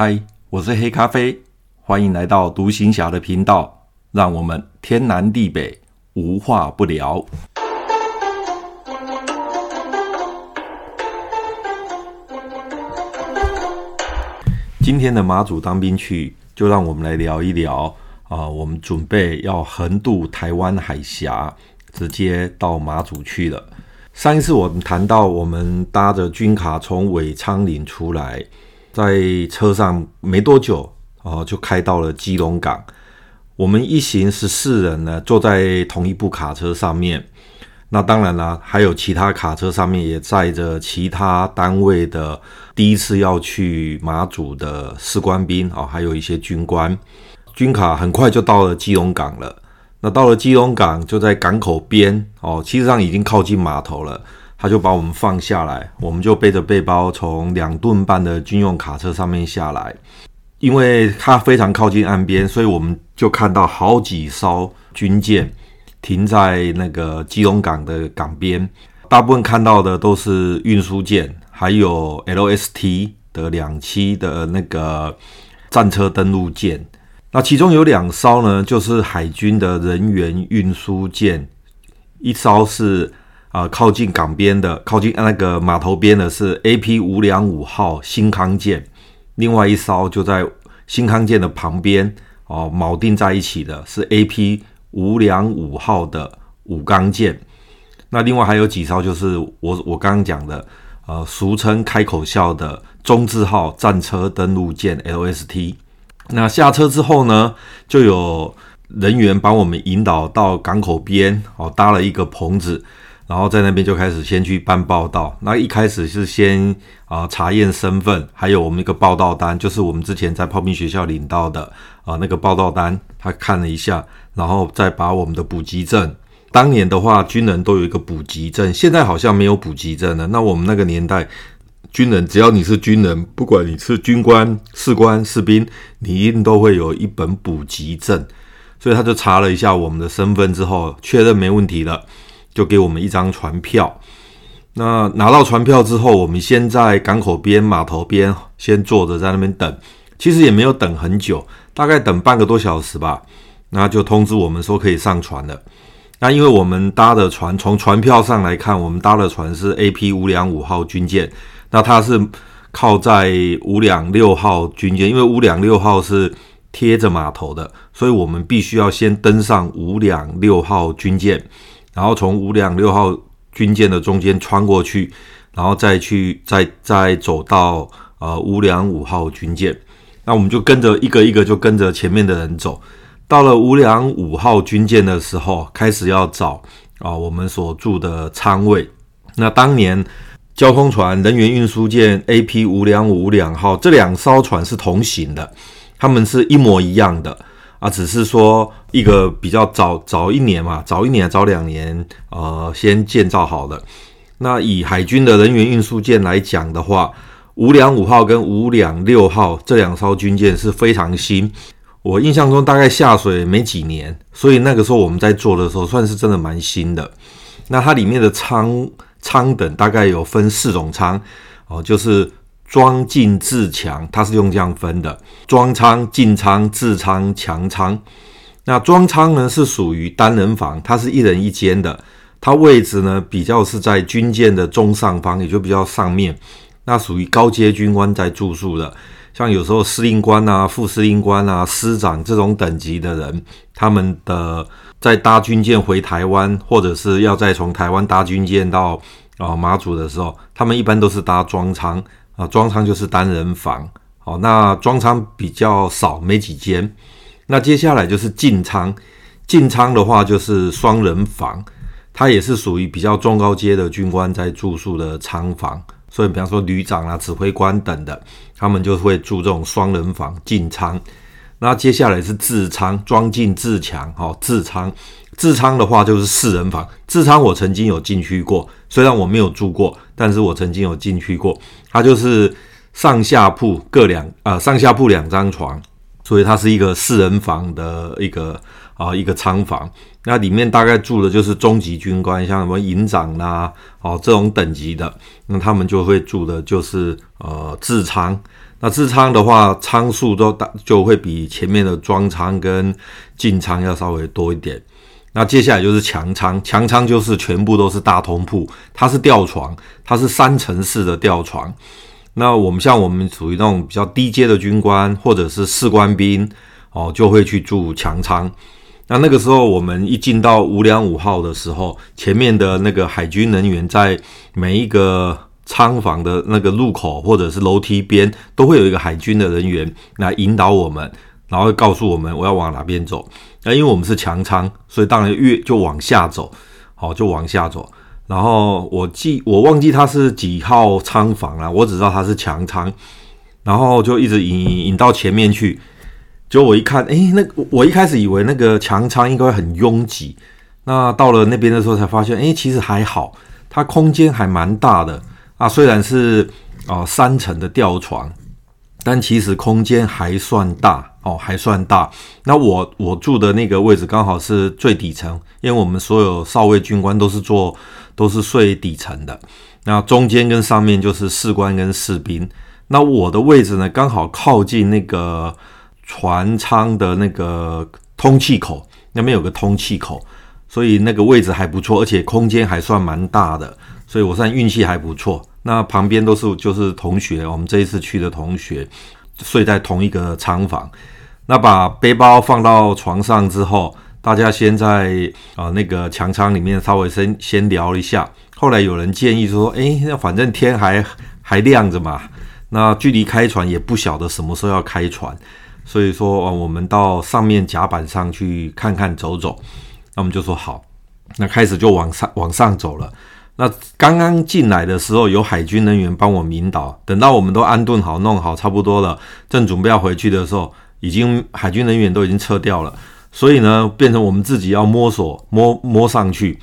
嗨，我是黑咖啡，欢迎来到独行侠的频道，让我们天南地北无话不聊。今天的马祖当兵去，就让我们来聊一聊啊、我们准备要横渡台湾海峡，直接到马祖去了。上一次我们谈到，我们搭着军卡从尾昌岭出来，在车上没多久哦，就开到了基隆港。我们一行十四人呢，坐在同一部卡车上面。那当然啦，还有其他卡车上面也载着其他单位的第一次要去马祖的士官兵啊，还有一些军官。军卡很快就到了基隆港了。那到了基隆港，就在港口边哦，其实上已经靠近码头了。他就把我们放下来，我们就背着背包从两吨半的军用卡车上面下来。因为它非常靠近岸边，所以我们就看到好几艘军舰。停在那个基隆港的港边，大部分看到的都是运输舰，还有 LST 的两栖的那个战车登陆舰。那其中有两艘呢，就是海军的人员运输舰，一艘是呃、靠近港边的，靠近那个码头边的是 AP 五两五号新康舰，另外一艘就在新康舰的旁边哦，锚定在一起的是 AP。五两五号的武钢舰，那另外还有几艘，就是我我刚刚讲的，呃，俗称开口笑的中字号战车登陆舰 LST。那下车之后呢，就有人员帮我们引导到港口边，哦，搭了一个棚子，然后在那边就开始先去办报到。那一开始是先啊、查验身份，还有我们一个报到单，就是我们之前在炮兵学校领到的啊、那个报到单，他看了一下。然后再把我们的补给证，当年的话，军人都有一个补给证，现在好像没有补给证了。那我们那个年代，军人只要你是军人，不管你是军官、士官、士兵，你一定都会有一本补给证。所以他就查了一下我们的身份之后，确认没问题了，就给我们一张船票。那拿到船票之后，我们先在港口边、码头边先坐着在那边等，其实也没有等很久，大概等半个多小时吧。那就通知我们说可以上船了。那因为我们搭的船，从船票上来看，我们搭的船是 AP 五两五号军舰。那它是靠在五两六号军舰，因为五两六号是贴着码头的，所以我们必须要先登上五两六号军舰，然后从五两六号军舰的中间穿过去，然后再去再再走到呃五两五号军舰。那我们就跟着一个一个就跟着前面的人走。到了五两五号军舰的时候，开始要找啊我们所住的舱位。那当年交通船人员运输舰 AP 五两五两号这两艘船是同型的，他们是一模一样的啊，只是说一个比较早早一年嘛，早一年早两年呃先建造好的。那以海军的人员运输舰来讲的话，五两五号跟五两六号这两艘军舰是非常新。我印象中大概下水没几年，所以那个时候我们在做的时候算是真的蛮新的。那它里面的舱舱等大概有分四种舱哦，就是装进自强，它是用这样分的：装舱、进舱、自舱、强舱。那装舱呢是属于单人房，它是一人一间的，它位置呢比较是在军舰的中上方，也就比较上面，那属于高阶军官在住宿的。像有时候司令官啊、副司令官啊、师长这种等级的人，他们的在搭军舰回台湾，或者是要再从台湾搭军舰到啊、马祖的时候，他们一般都是搭装舱啊，装舱就是单人房。好，那装舱比较少，没几间。那接下来就是进仓，进仓的话就是双人房，它也是属于比较中高阶的军官在住宿的仓房。所以，比方说旅长啊、指挥官等的，他们就会住这种双人房进仓。那接下来是自仓，装进自强，哦，自仓。自仓的话就是四人房。自仓我曾经有进去过，虽然我没有住过，但是我曾经有进去过。它就是上下铺各两啊、呃，上下铺两张床，所以它是一个四人房的一个啊一个仓房。那里面大概住的就是中级军官，像什么营长啦，哦这种等级的，那他们就会住的就是呃自仓。那支舱的话，仓数都大，就会比前面的装仓跟进仓要稍微多一点。那接下来就是强仓，强仓就是全部都是大通铺，它是吊床，它是三层式的吊床。那我们像我们属于那种比较低阶的军官或者是士官兵哦，就会去住强舱。那那个时候我们一进到五两五号的时候，前面的那个海军人员在每一个舱房的那个入口或者是楼梯边，都会有一个海军的人员来引导我们，然后告诉我们我要往哪边走。那因为我们是强舱，所以当然越就往下走，好，就往下走。然后我记我忘记他是几号仓房了，我只知道他是强仓，然后就一直引引到前面去。结果我一看，诶，那我一开始以为那个强仓应该很拥挤，那到了那边的时候才发现，诶，其实还好，它空间还蛮大的。啊，虽然是啊、三层的吊床，但其实空间还算大哦，还算大。那我我住的那个位置刚好是最底层，因为我们所有少尉军官都是坐都是睡底层的。那中间跟上面就是士官跟士兵。那我的位置呢，刚好靠近那个船舱的那个通气口，那边有个通气口，所以那个位置还不错，而且空间还算蛮大的。所以我算运气还不错。那旁边都是就是同学，我们这一次去的同学睡在同一个舱房。那把背包放到床上之后，大家先在啊、那个墙舱里面稍微先先聊一下。后来有人建议说：“诶，那反正天还还亮着嘛，那距离开船也不晓得什么时候要开船，所以说、呃、我们到上面甲板上去看看走走。”那我们就说好，那开始就往上往上走了。那刚刚进来的时候，有海军人员帮我引导。等到我们都安顿好、弄好差不多了，正准备要回去的时候，已经海军人员都已经撤掉了。所以呢，变成我们自己要摸索、摸摸上去。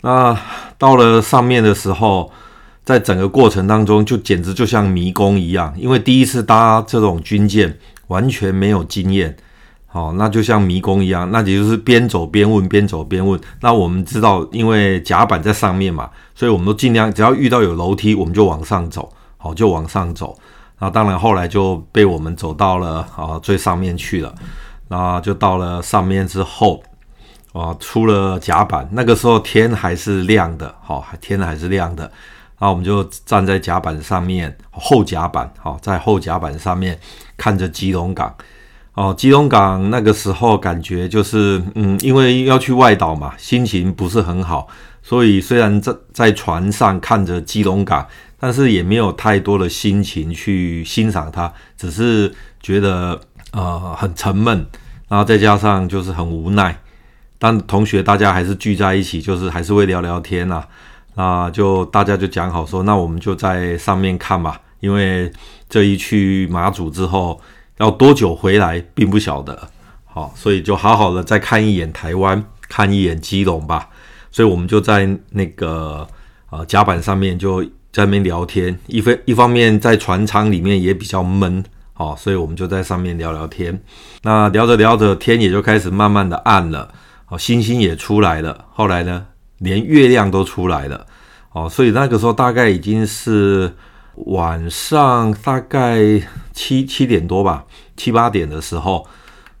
那到了上面的时候，在整个过程当中，就简直就像迷宫一样，因为第一次搭这种军舰，完全没有经验。哦，那就像迷宫一样，那也就是边走边问，边走边问。那我们知道，因为甲板在上面嘛，所以我们都尽量，只要遇到有楼梯，我们就往上走，好，就往上走。那当然后来就被我们走到了啊最上面去了。那就到了上面之后，啊，出了甲板，那个时候天还是亮的，好，天还是亮的。那我们就站在甲板上面，后甲板，好，在后甲板上面看着基隆港。哦，基隆港那个时候感觉就是，嗯，因为要去外岛嘛，心情不是很好，所以虽然在在船上看着基隆港，但是也没有太多的心情去欣赏它，只是觉得呃很沉闷，然后再加上就是很无奈。但同学大家还是聚在一起，就是还是会聊聊天呐、啊，那就大家就讲好说，那我们就在上面看吧，因为这一去马祖之后。要多久回来并不晓得，好，所以就好好的再看一眼台湾，看一眼基隆吧。所以我们就在那个呃甲板上面就在那边聊天，一方一方面在船舱里面也比较闷，好，所以我们就在上面聊聊天。那聊着聊着天也就开始慢慢的暗了，好，星星也出来了。后来呢，连月亮都出来了，哦，所以那个时候大概已经是。晚上大概七七点多吧，七八点的时候，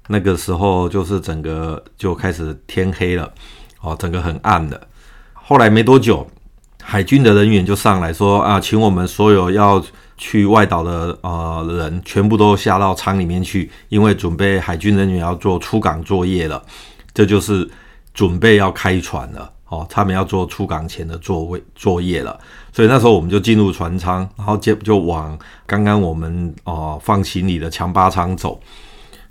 那个时候就是整个就开始天黑了，哦，整个很暗的。后来没多久，海军的人员就上来说啊，请我们所有要去外岛的呃人全部都下到舱里面去，因为准备海军人员要做出港作业了，这就是准备要开船了。哦，他们要做出港前的座位作业了，所以那时候我们就进入船舱，然后接就往刚刚我们哦、放行李的强巴舱走。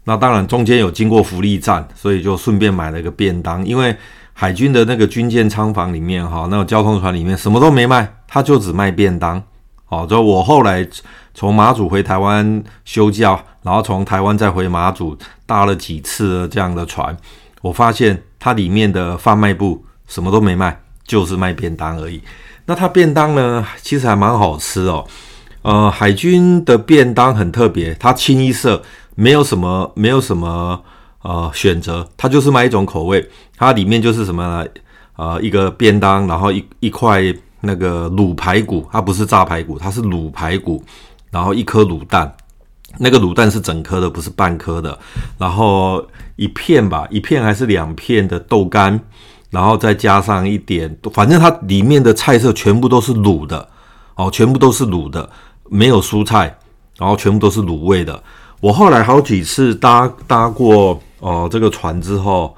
那当然中间有经过福利站，所以就顺便买了个便当。因为海军的那个军舰舱房里面哈，那个交通船里面什么都没卖，他就只卖便当。哦，就我后来从马祖回台湾休假，然后从台湾再回马祖搭了几次这样的船，我发现它里面的贩卖部。什么都没卖，就是卖便当而已。那它便当呢，其实还蛮好吃哦。呃，海军的便当很特别，它清一色没有什么，没有什么呃选择，它就是卖一种口味。它里面就是什么呢？呃，一个便当，然后一一块那个卤排骨，它不是炸排骨，它是卤排骨，然后一颗卤蛋，那个卤蛋是整颗的，不是半颗的。然后一片吧，一片还是两片的豆干，然后再加上一点，反正它里面的菜色全部都是卤的哦，全部都是卤的，没有蔬菜，然后全部都是卤味的。我后来好几次搭搭过哦这个船之后，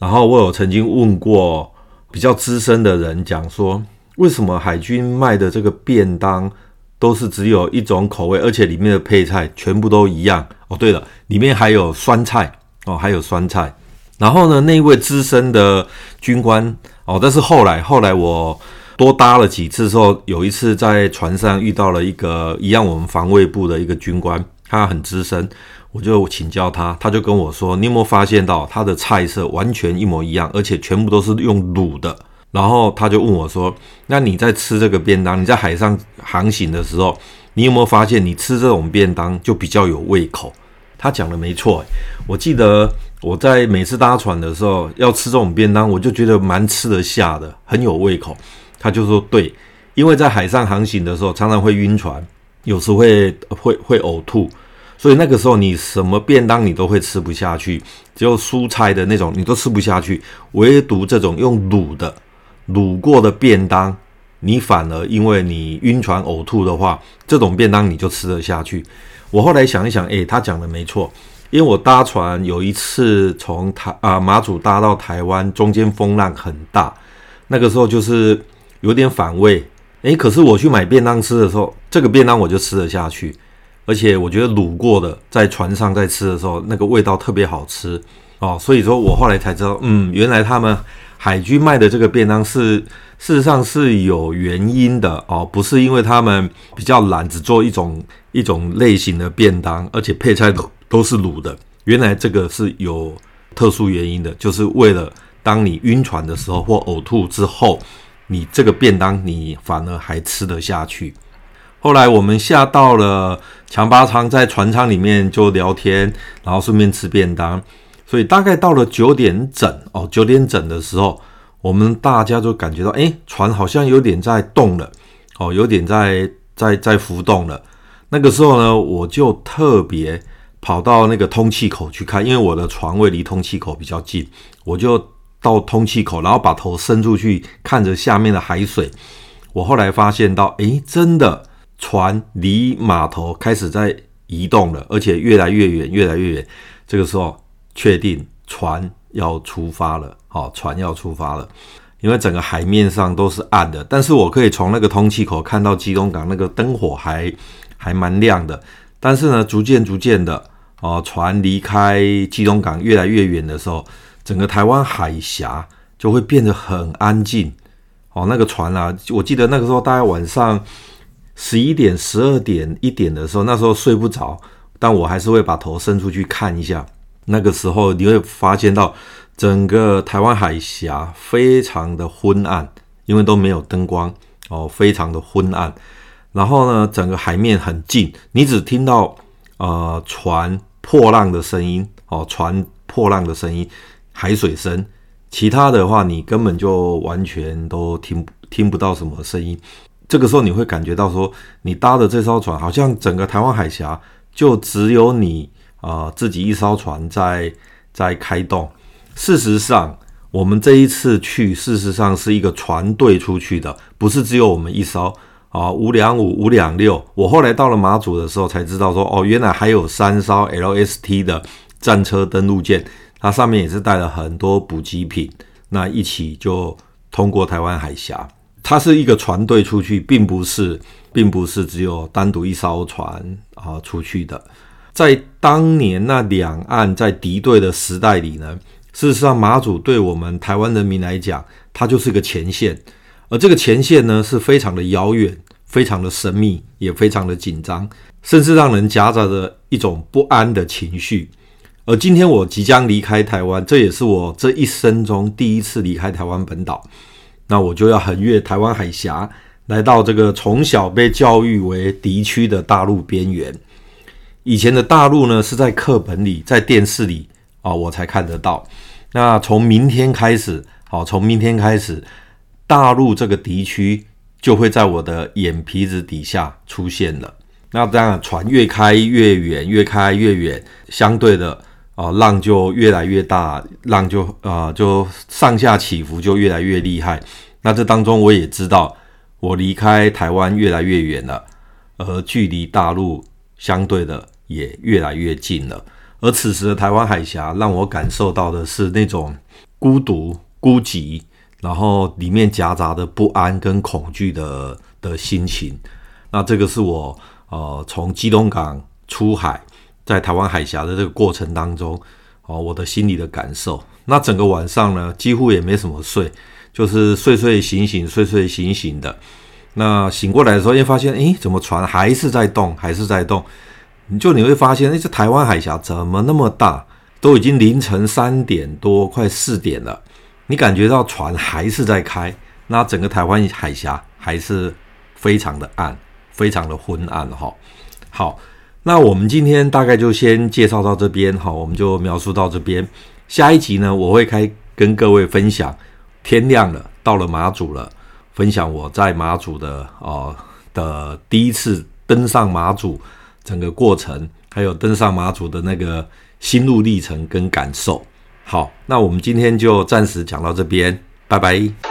然后我有曾经问过比较资深的人，讲说为什么海军卖的这个便当，都是只有一种口味，而且里面的配菜全部都一样哦。对了，里面还有酸菜哦，还有酸菜。然后呢，那一位资深的军官哦，但是后来后来我多搭了几次之后，有一次在船上遇到了一个一样我们防卫部的一个军官，他很资深，我就请教他，他就跟我说：“你有没有发现到他的菜色完全一模一样，而且全部都是用卤的？”然后他就问我说：“那你在吃这个便当，你在海上航行的时候，你有没有发现你吃这种便当就比较有胃口？”他讲的没错，我记得我在每次搭船的时候要吃这种便当，我就觉得蛮吃得下的，很有胃口。他就说：“对，因为在海上航行的时候常常会晕船，有时会会会呕吐，所以那个时候你什么便当你都会吃不下去，只有蔬菜的那种你都吃不下去，唯独这种用卤的。”卤过的便当，你反而因为你晕船呕吐的话，这种便当你就吃得下去。我后来想一想，诶，他讲的没错，因为我搭船有一次从台啊马祖搭到台湾，中间风浪很大，那个时候就是有点反胃，诶，可是我去买便当吃的时候，这个便当我就吃得下去，而且我觉得卤过的在船上在吃的时候，那个味道特别好吃。哦，所以说我后来才知道，嗯，原来他们。海军卖的这个便当是事实上是有原因的哦，不是因为他们比较懒，只做一种一种类型的便当，而且配菜都都是卤的。原来这个是有特殊原因的，就是为了当你晕船的时候或呕吐之后，你这个便当你反而还吃得下去。后来我们下到了强巴仓，在船舱里面就聊天，然后顺便吃便当。所以大概到了九点整哦，九点整的时候，我们大家就感觉到，诶，船好像有点在动了，哦，有点在在在浮动了。那个时候呢，我就特别跑到那个通气口去看，因为我的床位离通气口比较近，我就到通气口，然后把头伸出去看着下面的海水。我后来发现到，诶，真的船离码头开始在移动了，而且越来越远，越来越远。这个时候。确定船要出发了，好，船要出发了，因为整个海面上都是暗的，但是我可以从那个通气口看到基隆港那个灯火还还蛮亮的。但是呢，逐渐逐渐的，哦，船离开基隆港越来越远的时候，整个台湾海峡就会变得很安静。哦，那个船啊，我记得那个时候大概晚上十一点、十二点、一点的时候，那时候睡不着，但我还是会把头伸出去看一下。那个时候你会发现到整个台湾海峡非常的昏暗，因为都没有灯光哦，非常的昏暗。然后呢，整个海面很静，你只听到呃船破浪的声音哦，船破浪的声音，海水声，其他的话你根本就完全都听听不到什么声音。这个时候你会感觉到说，你搭的这艘船好像整个台湾海峡就只有你。啊、自己一艘船在在开动。事实上，我们这一次去，事实上是一个船队出去的，不是只有我们一艘啊。五两五、五两六。我后来到了马祖的时候才知道说，哦，原来还有三艘 LST 的战车登陆舰，它上面也是带了很多补给品，那一起就通过台湾海峡。它是一个船队出去，并不是，并不是只有单独一艘船啊、出去的。在当年那两岸在敌对的时代里呢，事实上马祖对我们台湾人民来讲，它就是个前线，而这个前线呢是非常的遥远、非常的神秘，也非常的紧张，甚至让人夹杂着一种不安的情绪。而今天我即将离开台湾，这也是我这一生中第一次离开台湾本岛，那我就要横越台湾海峡，来到这个从小被教育为敌区的大陆边缘。以前的大陆呢，是在课本里、在电视里啊、我才看得到。那从明天开始，好、从明天开始，大陆这个敌区就会在我的眼皮子底下出现了。那当然船越开越远，越开越远，相对的啊、浪就越来越大，浪就啊、就上下起伏就越来越厉害。那这当中我也知道，我离开台湾越来越远了，而距离大陆相对的也越来越近了。而此时的台湾海峡让我感受到的是那种孤独、孤寂，然后里面夹杂的不安跟恐惧的的心情。那这个是我呃从基隆港出海，在台湾海峡的这个过程当中，哦、我的心里的感受。那整个晚上呢，几乎也没什么睡。就是睡睡醒醒，睡睡醒醒的。那醒过来的时候，又发现，诶，怎么船还是在动，还是在动？你就你会发现，诶，这台湾海峡怎么那么大？都已经凌晨三点多，快四点了，你感觉到船还是在开，那整个台湾海峡还是非常的暗，非常的昏暗哈。好，那我们今天大概就先介绍到这边哈，我们就描述到这边。下一集呢，我会开跟各位分享。天亮了，到了马祖了，分享我在马祖的哦、的第一次登上马祖整个过程，还有登上马祖的那个心路历程跟感受。好，那我们今天就暂时讲到这边，拜拜。